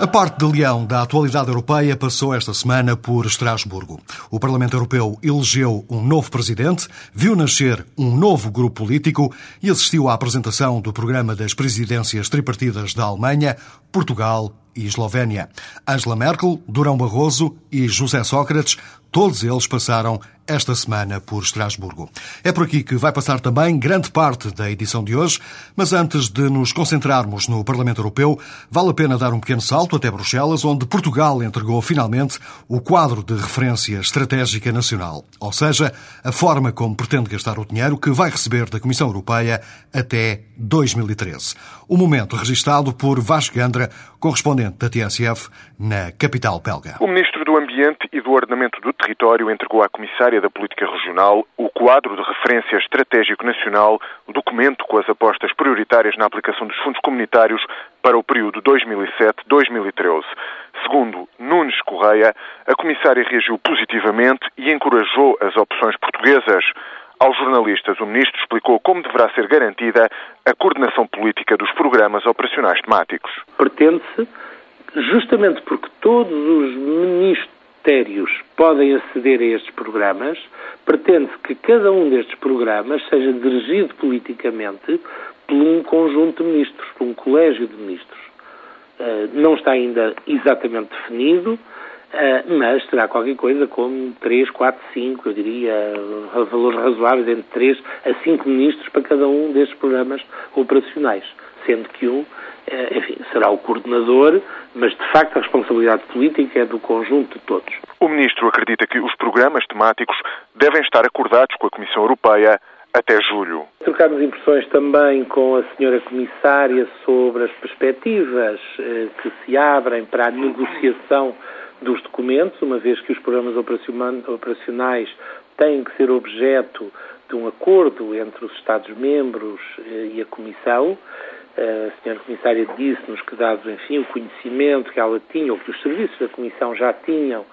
A parte de leão da atualidade europeia passou esta semana por Estrasburgo. O Parlamento Europeu elegeu um novo presidente, viu nascer um novo grupo político e assistiu à apresentação do programa das presidências tripartidas da Alemanha, Portugal e Eslovénia. Angela Merkel, Durão Barroso e José Sócrates, todos eles passaram esta semana por Estrasburgo. É por aqui que vai passar também grande parte da edição de hoje, mas antes de nos concentrarmos no Parlamento Europeu, vale a pena dar um pequeno salto até Bruxelas, onde Portugal entregou finalmente o quadro de referência estratégica nacional, ou seja, a forma como pretende gastar o dinheiro que vai receber da Comissão Europeia até 2013. O momento registado por Vasco Gandra, correspondente da TSF na capital belga. O Ministro do Ambiente e do Ordenamento do Território entregou à Comissária da Política Regional o quadro de referência estratégico nacional, o documento com as apostas prioritárias na aplicação dos fundos comunitários para o período 2007-2013. Segundo Nunes Correia, a Comissária reagiu positivamente e encorajou as opções portuguesas. Aos jornalistas, o Ministro explicou como deverá ser garantida a coordenação política dos programas operacionais temáticos. Pretende-se, justamente porque todos os ministros ministérios podem aceder a estes programas, pretende-se que cada um destes programas seja dirigido politicamente por um conjunto de ministros, por um colégio de ministros. Uh, não está ainda exatamente definido, uh, mas será qualquer coisa como 3, 4, 5, eu diria, valores razoáveis entre 3 a 5 ministros para cada um destes programas operacionais, sendo que um eh, enfim, será o coordenador, mas de facto a responsabilidade política é do conjunto de todos. O Ministro acredita que os programas temáticos devem estar acordados com a Comissão Europeia até julho. Trocámos impressões também com a senhora Comissária sobre as perspectivas eh, que se abrem para a negociação dos documentos, uma vez que os programas operacionais têm que ser objeto de um acordo entre os Estados-membros eh, e a Comissão. A senhora Comissária disse-nos que, dado, enfim, o conhecimento que ela tinha, ou que os serviços da Comissão já tinham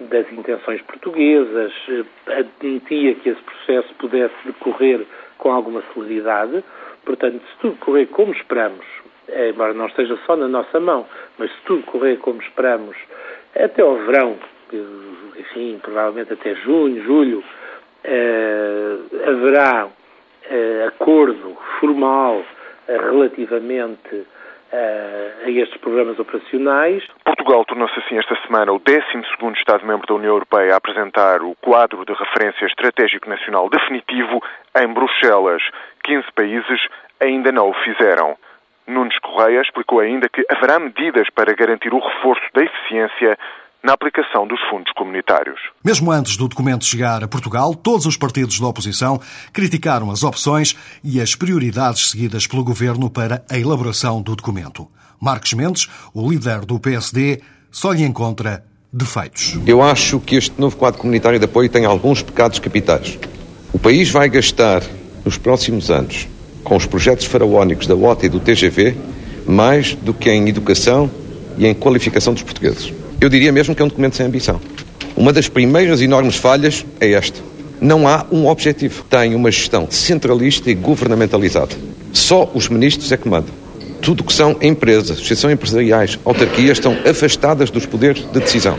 das intenções portuguesas, eh, admitia que esse processo pudesse decorrer com alguma celeridade. Portanto, se tudo correr como esperamos, eh, embora não esteja só na nossa mão, mas se tudo correr como esperamos, até ao verão, enfim, provavelmente até junho, julho, eh, haverá acordo formal relativamente eh, a estes programas operacionais. Portugal tornou-se assim esta semana o 12 Estado-membro da União Europeia a apresentar o quadro de referência estratégico nacional definitivo em Bruxelas. 15 países ainda não o fizeram. Nunes Correia explicou ainda que haverá medidas para garantir o reforço da eficiência na aplicação dos fundos comunitários. Mesmo antes do documento chegar a Portugal, todos os partidos da oposição criticaram as opções e as prioridades seguidas pelo governo para a elaboração do documento. Marcos Mendes, o líder do PSD, só lhe encontra defeitos. Eu acho que este novo quadro comunitário de apoio tem alguns pecados capitais. O país vai gastar nos próximos anos, com os projetos faraónicos da OTA e do TGV, mais do que em educação e em qualificação dos portugueses. Eu diria mesmo que é um documento sem ambição. Uma das primeiras enormes falhas é esta. Não há um objetivo. Tem uma gestão centralista e governamentalizada. Só os ministros é que mandam. Tudo que são empresas, associações empresariais, autarquias estão afastadas dos poderes de decisão.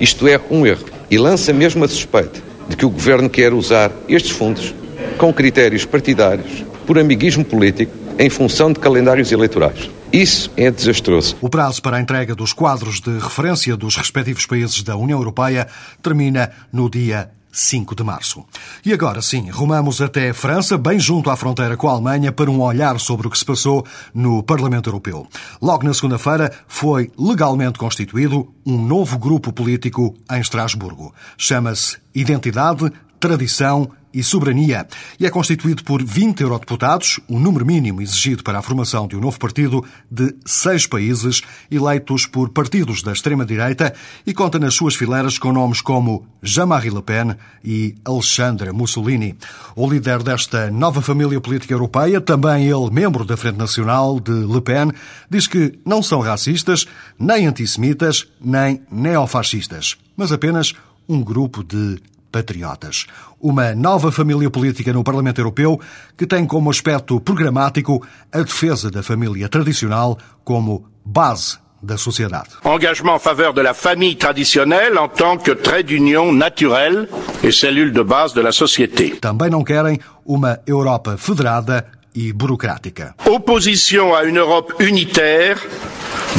Isto é um erro. E lança mesmo a suspeita de que o governo quer usar estes fundos com critérios partidários, por amiguismo político, em função de calendários eleitorais. Isso é desastroso. O prazo para a entrega dos quadros de referência dos respectivos países da União Europeia termina no dia 5 de março. E agora sim, rumamos até a França, bem junto à fronteira com a Alemanha, para um olhar sobre o que se passou no Parlamento Europeu. Logo na segunda-feira foi legalmente constituído um novo grupo político em Estrasburgo. Chama-se Identidade, Tradição e Soberania e é constituído por 20 eurodeputados, o número mínimo exigido para a formação de um novo partido de seis países, eleitos por partidos da extrema-direita e conta nas suas fileiras com nomes como Jean-Marie Le Pen e Alexandre Mussolini. O líder desta nova família política europeia, também ele membro da Frente Nacional de Le Pen, diz que não são racistas, nem antissemitas, nem neofascistas, mas apenas um grupo de patriotas. Uma nova família política no Parlamento Europeu que tem como aspecto programático a defesa da família tradicional como base da sociedade. Engagement en faveur de la famille traditionnelle en tant que trait d'union naturel et cellule de base de la société. Também não querem uma Europa federada e burocrática. Opposition à une Europe unitaire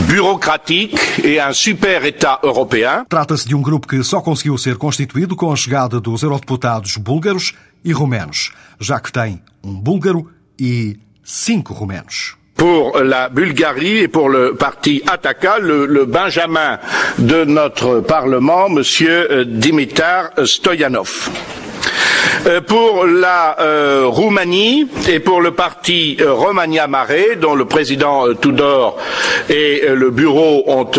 bureaucratique et un super-État européen. Trata-se de um grupo que só conseguiu ser constituído com a chegada dos eurodeputados búlgaros e romenos, já que tem um búlgaro e cinco romenos. Pour la Bulgarie et pour le parti Ataka, le, le Benjamin de notre Parlement, Monsieur Dimitar Stoyanov. Euh, pour la euh, Roumanie et pour le parti euh, Romagna Mare, dont le président Tudor et le bureau ont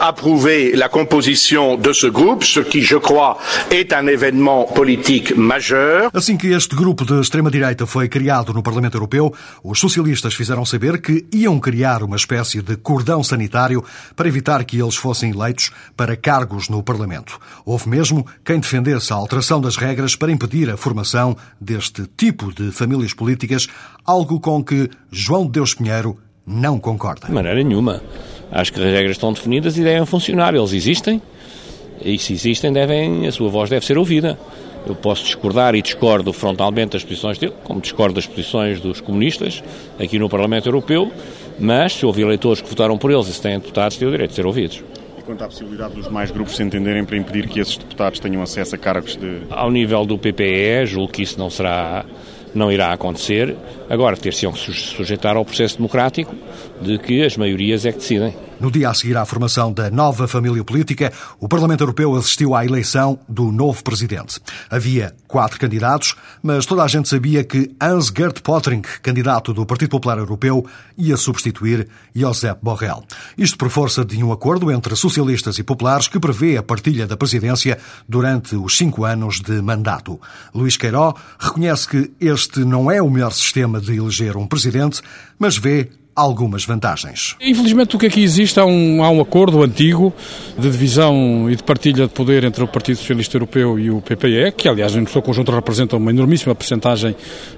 approuvé la composition de ce groupe, ce qui, je crois, est un événement politique majeur. Assim que este de extrema-direita foi criado no Parlamento Europeu, os socialistas fizeram saber que iam criar uma espécie de cordão sanitário para evitar que eles fossem eleitos para cargos no impedir a formação deste tipo de famílias políticas, algo com que João de Deus Pinheiro não concorda. De maneira nenhuma. Acho que as regras estão definidas e devem funcionar. Eles existem e, se existem, devem, a sua voz deve ser ouvida. Eu posso discordar e discordo frontalmente das posições dele, como discordo das posições dos comunistas aqui no Parlamento Europeu, mas se houve eleitores que votaram por eles e se têm deputados, têm o direito de ser ouvidos quanto à possibilidade dos mais grupos se entenderem para impedir que esses deputados tenham acesso a cargos de. Ao nível do PPE, julgo que isso não será. Não irá acontecer. Agora, ter-se-ão que sujeitar ao processo democrático de que as maiorias é que decidem. No dia a seguir à formação da nova família política, o Parlamento Europeu assistiu à eleição do novo presidente. Havia quatro candidatos, mas toda a gente sabia que Hans-Gert Pottering, candidato do Partido Popular Europeu, ia substituir Josep Borrell. Isto por força de um acordo entre socialistas e populares que prevê a partilha da presidência durante os cinco anos de mandato. Luís Queiró reconhece que este não é o melhor sistema de eleger um presidente, mas vê algumas vantagens. Infelizmente, o que aqui existe há um, há um acordo antigo de divisão e de partilha de poder entre o Partido Socialista Europeu e o PPE, que, aliás, no seu conjunto representa uma enormíssima percentagem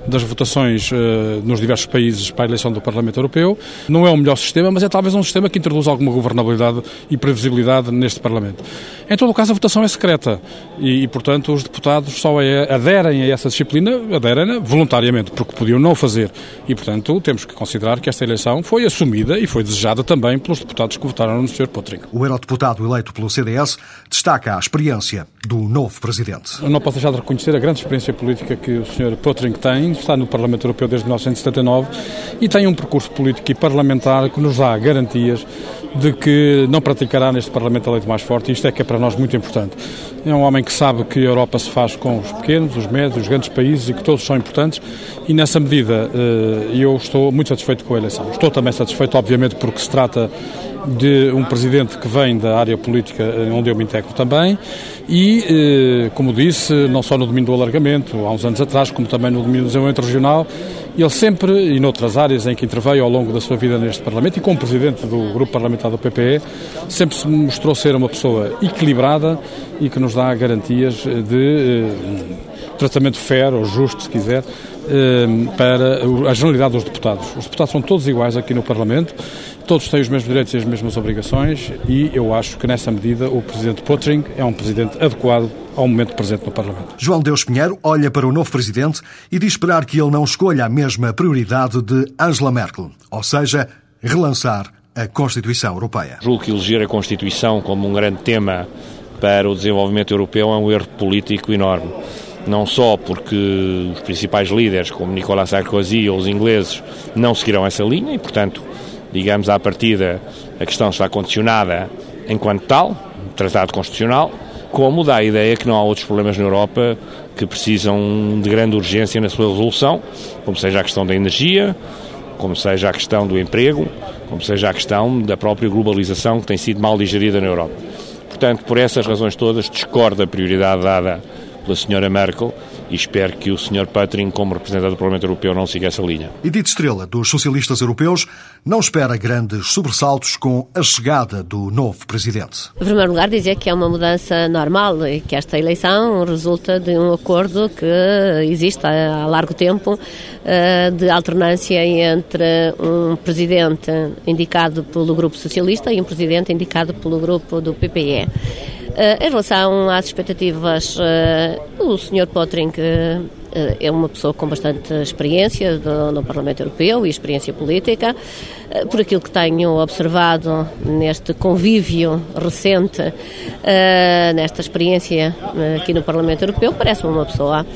das votações uh, nos diversos países para a eleição do Parlamento Europeu. Não é o melhor sistema, mas é talvez um sistema que introduz alguma governabilidade e previsibilidade neste Parlamento. Em todo o caso, a votação é secreta e, e portanto, os deputados só é, aderem a essa disciplina, aderem voluntariamente, porque podiam não fazer. E, portanto, temos que considerar que esta eleição foi assumida e foi desejada também pelos deputados que votaram no Sr. Potrinho. O eurodeputado eleito pelo CDS destaca a experiência do novo presidente. Eu não posso deixar de reconhecer a grande experiência política que o Sr. Potrinho tem, está no Parlamento Europeu desde 1979 e tem um percurso político e parlamentar que nos dá garantias de que não praticará neste Parlamento a lei do mais forte e isto é que é para nós muito importante. É um homem que sabe que a Europa se faz com os pequenos, os médios, os grandes países e que todos são importantes e nessa medida eh, eu estou muito satisfeito com a eleição. Estou também satisfeito, obviamente, porque se trata de um presidente que vem da área política eh, onde eu me integro também e, eh, como disse, não só no domínio do alargamento, há uns anos atrás, como também no domínio do desenvolvimento regional, ele sempre, e noutras áreas em que interveio ao longo da sua vida neste Parlamento e como presidente do grupo parlamentar do PPE, sempre se mostrou ser uma pessoa equilibrada e que nos dá garantias de eh, tratamento fair ou justo, se quiser, eh, para a generalidade dos deputados. Os deputados são todos iguais aqui no Parlamento, todos têm os mesmos direitos e as mesmas obrigações e eu acho que nessa medida o Presidente Potring é um Presidente adequado ao momento presente no Parlamento. João Deus Pinheiro olha para o novo Presidente e diz esperar que ele não escolha a mesma prioridade de Angela Merkel, ou seja, relançar a Constituição Europeia. Julgo que eleger a Constituição como um grande tema para o desenvolvimento europeu é um erro político enorme não só porque os principais líderes, como Nicolas Sarkozy ou os ingleses, não seguirão essa linha e, portanto, digamos, à partida, a questão está condicionada enquanto tal, tratado constitucional, como dá a ideia que não há outros problemas na Europa que precisam de grande urgência na sua resolução, como seja a questão da energia, como seja a questão do emprego, como seja a questão da própria globalização que tem sido mal digerida na Europa. Portanto, por essas razões todas, discordo da prioridade dada pela Sra. Merkel e espero que o Sr. Patrin, como representante do Parlamento Europeu, não siga essa linha. Edith Estrela, dos socialistas europeus, não espera grandes sobressaltos com a chegada do novo presidente. Em primeiro lugar, dizer que é uma mudança normal e que esta eleição resulta de um acordo que existe há largo tempo eh, de alternância entre um presidente indicado pelo Grupo Socialista e um presidente indicado pelo Grupo do PPE. Eh, em relação às expectativas, eh, o Sr. Potring eh, é uma pessoa com bastante experiência do, no Parlamento Europeu e experiência política. Por aquilo que tenho observado neste convívio recente, nesta experiência aqui no Parlamento Europeu, parece-me uma pessoa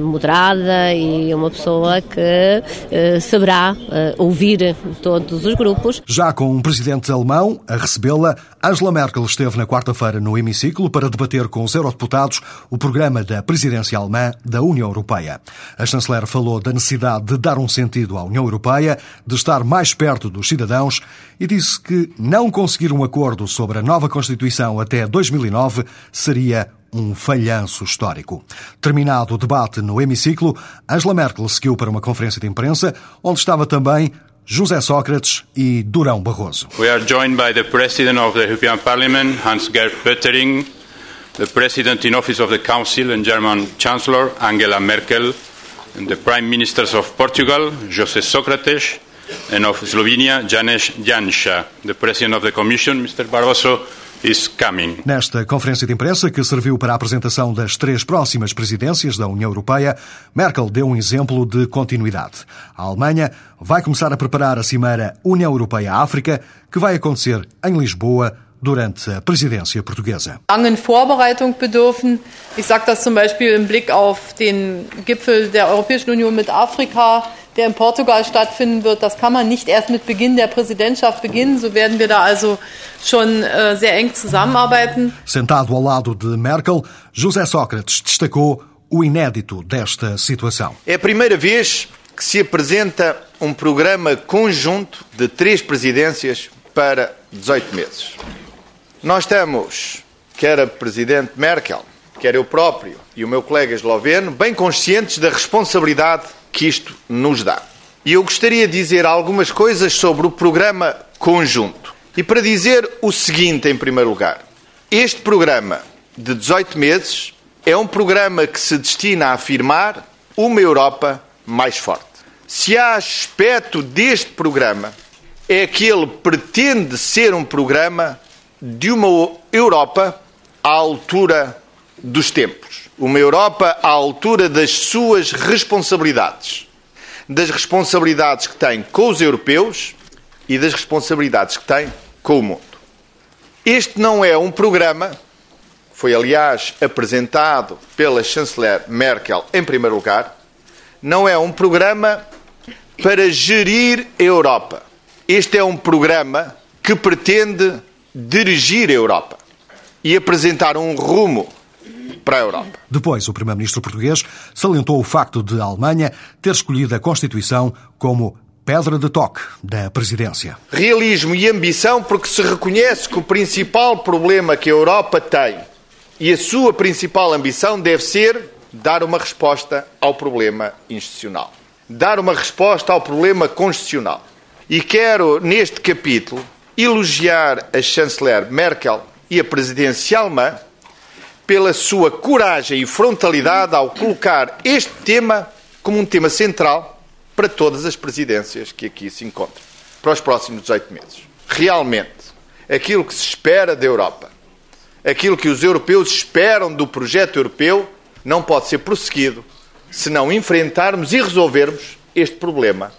moderada e uma pessoa que saberá ouvir todos os grupos. Já com um presidente alemão a recebê-la, Angela Merkel esteve na quarta-feira no hemiciclo para debater com os eurodeputados o programa da presidência alemã da União Europeia. A chanceler falou da necessidade de dar um sentido à União Europeia, de estar mais perto dos cidadãos e disse que não conseguir um acordo sobre a nova Constituição até 2009 seria um falhanço histórico. Terminado o debate no hemiciclo, Angela Merkel seguiu para uma conferência de imprensa, onde estava também José Sócrates e Durão Barroso. We are joined by the President of the European Parliament, Hans-Gert Pöttering, the President in Office of the Council and German Chancellor, Angela Merkel, and the Prime Ministers of Portugal, José Sócrates, and of Slovenia, Janez Janša. The President of the Commission, Mr. Barroso, Nesta conferência de imprensa, que serviu para a apresentação das três próximas presidências da União Europeia, Merkel deu um exemplo de continuidade. A Alemanha vai começar a preparar a Cimeira União Europeia-África, que vai acontecer em Lisboa durante a presidência portuguesa. Langen Vorbereitung bedürfen. Ich sage das zum Beispiel im Blick auf den Gipfel der Europäischen Union mit Afrika der in Portugal stattfinden wird. Das kann man nicht erst mit Beginn der Präsidentschaft beginnen. So werden wir da also schon äh, sehr eng zusammenarbeiten. Sentado ao lado de Merkel, José Sócrates destacou o inédito desta situação. É a primeira vez que se apresenta um programa conjunto de três presidências para 18 meses. Nós estamos, quer a Presidente Merkel, quer eu próprio e o meu colega esloveno, bem conscientes da responsabilidade que isto nos dá. E eu gostaria de dizer algumas coisas sobre o programa conjunto. E para dizer o seguinte, em primeiro lugar: este programa de 18 meses é um programa que se destina a afirmar uma Europa mais forte. Se há aspecto deste programa, é que ele pretende ser um programa de uma Europa à altura dos tempos. Uma Europa à altura das suas responsabilidades. Das responsabilidades que tem com os europeus e das responsabilidades que tem com o mundo. Este não é um programa, foi aliás apresentado pela chanceler Merkel em primeiro lugar, não é um programa para gerir a Europa. Este é um programa que pretende dirigir a Europa e apresentar um rumo para a Europa. Depois, o primeiro-ministro português salientou o facto de a Alemanha ter escolhido a Constituição como pedra de toque da presidência. Realismo e ambição, porque se reconhece que o principal problema que a Europa tem e a sua principal ambição deve ser dar uma resposta ao problema institucional. Dar uma resposta ao problema constitucional. E quero, neste capítulo, elogiar a chanceler Merkel e a presidência alemã pela sua coragem e frontalidade ao colocar este tema como um tema central para todas as presidências que aqui se encontram, para os próximos 18 meses. Realmente, aquilo que se espera da Europa, aquilo que os europeus esperam do projeto europeu, não pode ser prosseguido se não enfrentarmos e resolvermos este problema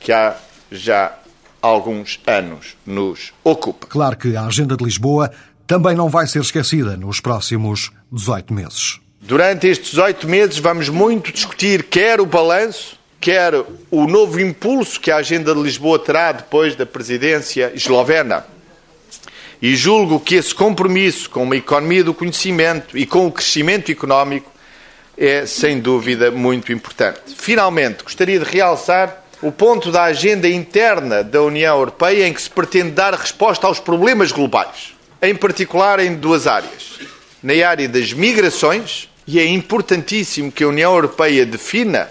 que há já alguns anos nos ocupa. Claro que a agenda de Lisboa também não vai ser esquecida nos próximos 18 meses. Durante estes 18 meses vamos muito discutir quer o balanço, quer o novo impulso que a agenda de Lisboa terá depois da presidência eslovena. E julgo que esse compromisso com uma economia do conhecimento e com o crescimento económico é, sem dúvida, muito importante. Finalmente, gostaria de realçar o ponto da agenda interna da União Europeia em que se pretende dar resposta aos problemas globais, em particular em duas áreas. Na área das migrações, e é importantíssimo que a União Europeia defina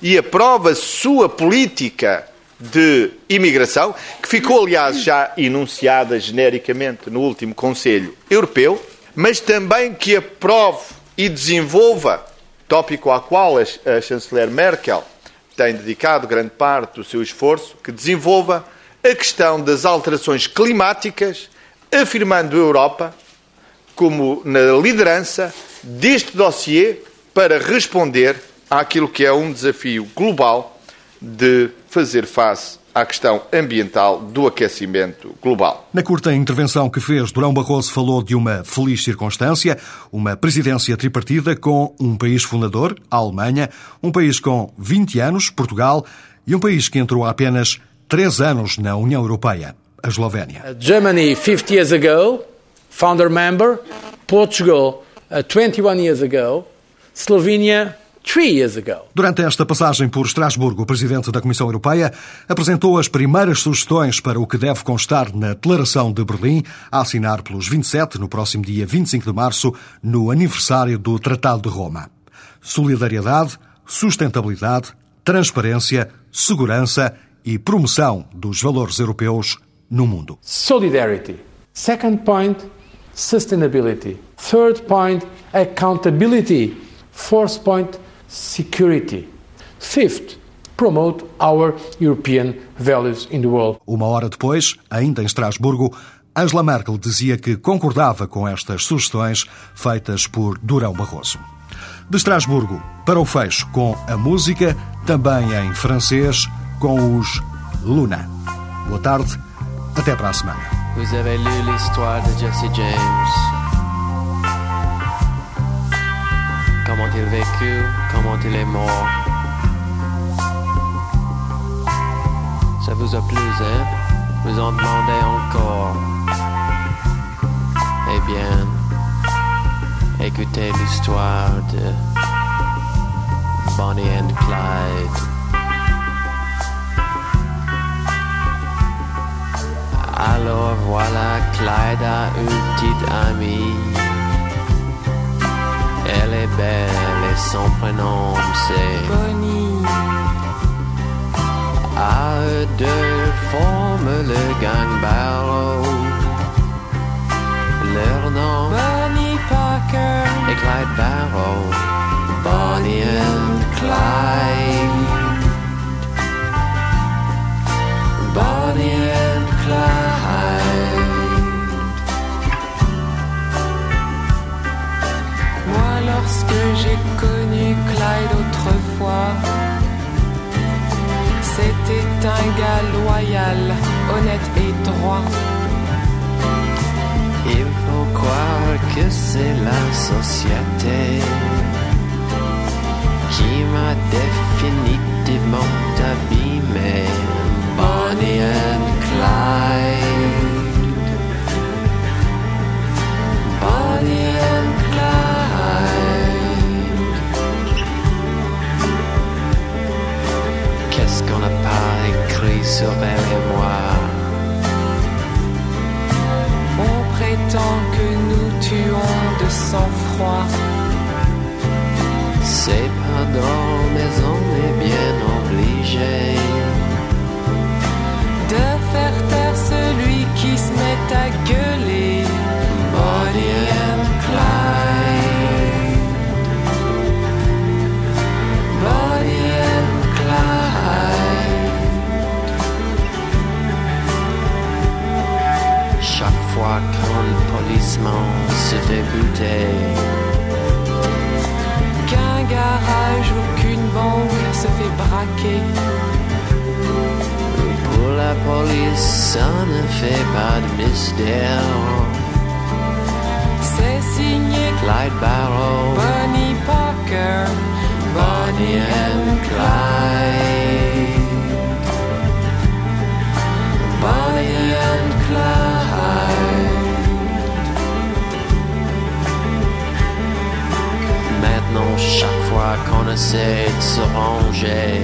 e aprove a sua política de imigração, que ficou, aliás, já enunciada genericamente no último Conselho Europeu, mas também que aprove e desenvolva, tópico ao qual a chanceler Merkel tem dedicado grande parte do seu esforço, que desenvolva a questão das alterações climáticas, afirmando a Europa como na liderança deste dossiê para responder àquilo que é um desafio global de fazer face à questão ambiental do aquecimento global. Na curta intervenção que fez, Durão Barroso falou de uma feliz circunstância, uma presidência tripartida com um país fundador, a Alemanha, um país com 20 anos, Portugal, e um país que entrou há apenas 3 anos na União Europeia, a Eslovénia. Germany 50 years ago, founder member, Portugal uh, 21 years ago, Slovenia Durante esta passagem por Estrasburgo, o presidente da Comissão Europeia apresentou as primeiras sugestões para o que deve constar na Declaração de Berlim, a assinar pelos 27 no próximo dia 25 de março, no aniversário do Tratado de Roma. Solidariedade, sustentabilidade, transparência, segurança e promoção dos valores europeus no mundo. Solidarity. Second point, sustainability. Third point, accountability. Fourth point, security. Fifth, promote our European values in the world. Uma hora depois, ainda em Estrasburgo, Angela Merkel dizia que concordava com estas sugestões feitas por Durão Barroso. De Estrasburgo para o fecho com a música, também em francês, com os Luna. Boa tarde, até para a semana. Vous avez lu l'histoire de Jesse James. Comment il vécu, comment il est mort. Ça vous a plu, hein? Vous en demandez encore? Eh bien, écoutez l'histoire de Bonnie and Clyde. Alors voilà, Clyde a une petite amie elle est belle et son prénom c'est Bonnie. À eux deux forment le gang Barrow. Leur nom Bonnie Parker et Clyde Barrow. Bonnie and Clyde. Bonnie and Clyde. Un gars loyal, honnête et droit. Il faut croire que c'est la société qui m'a définitivement abîmé. Bonnie et moi. On prétend que nous tuons de sang-froid. Qu'un garage ou qu'une banque se fait braquer. Pour la police, ça ne fait pas de mystère. C'est signé Clyde Barrow, Bonnie Parker, Bonnie and Clyde. Chaque fois essaie de se ranger.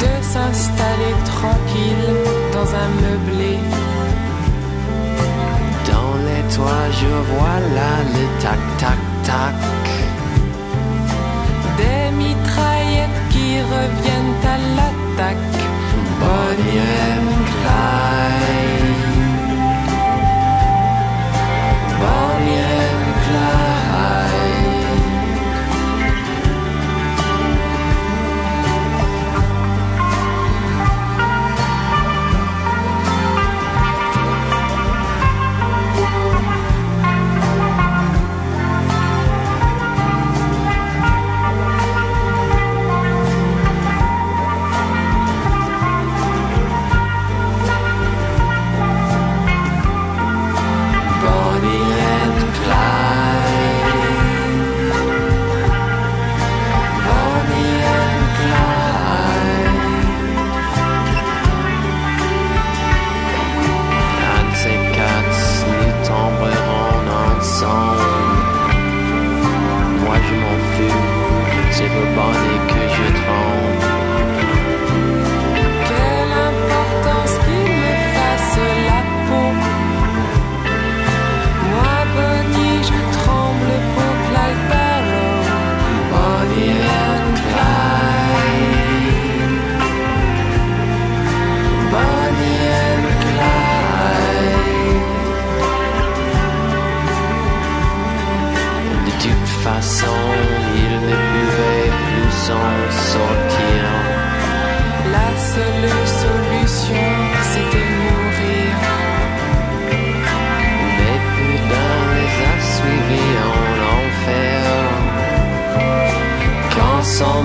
De s'installer tranquille dans un meublé. Dans les toits, je vois là le tac tac tac. façon, il ne pouvait plus s'en sortir. La seule solution, c'était mourir. Mais putain les a suivis en enfer. Quand son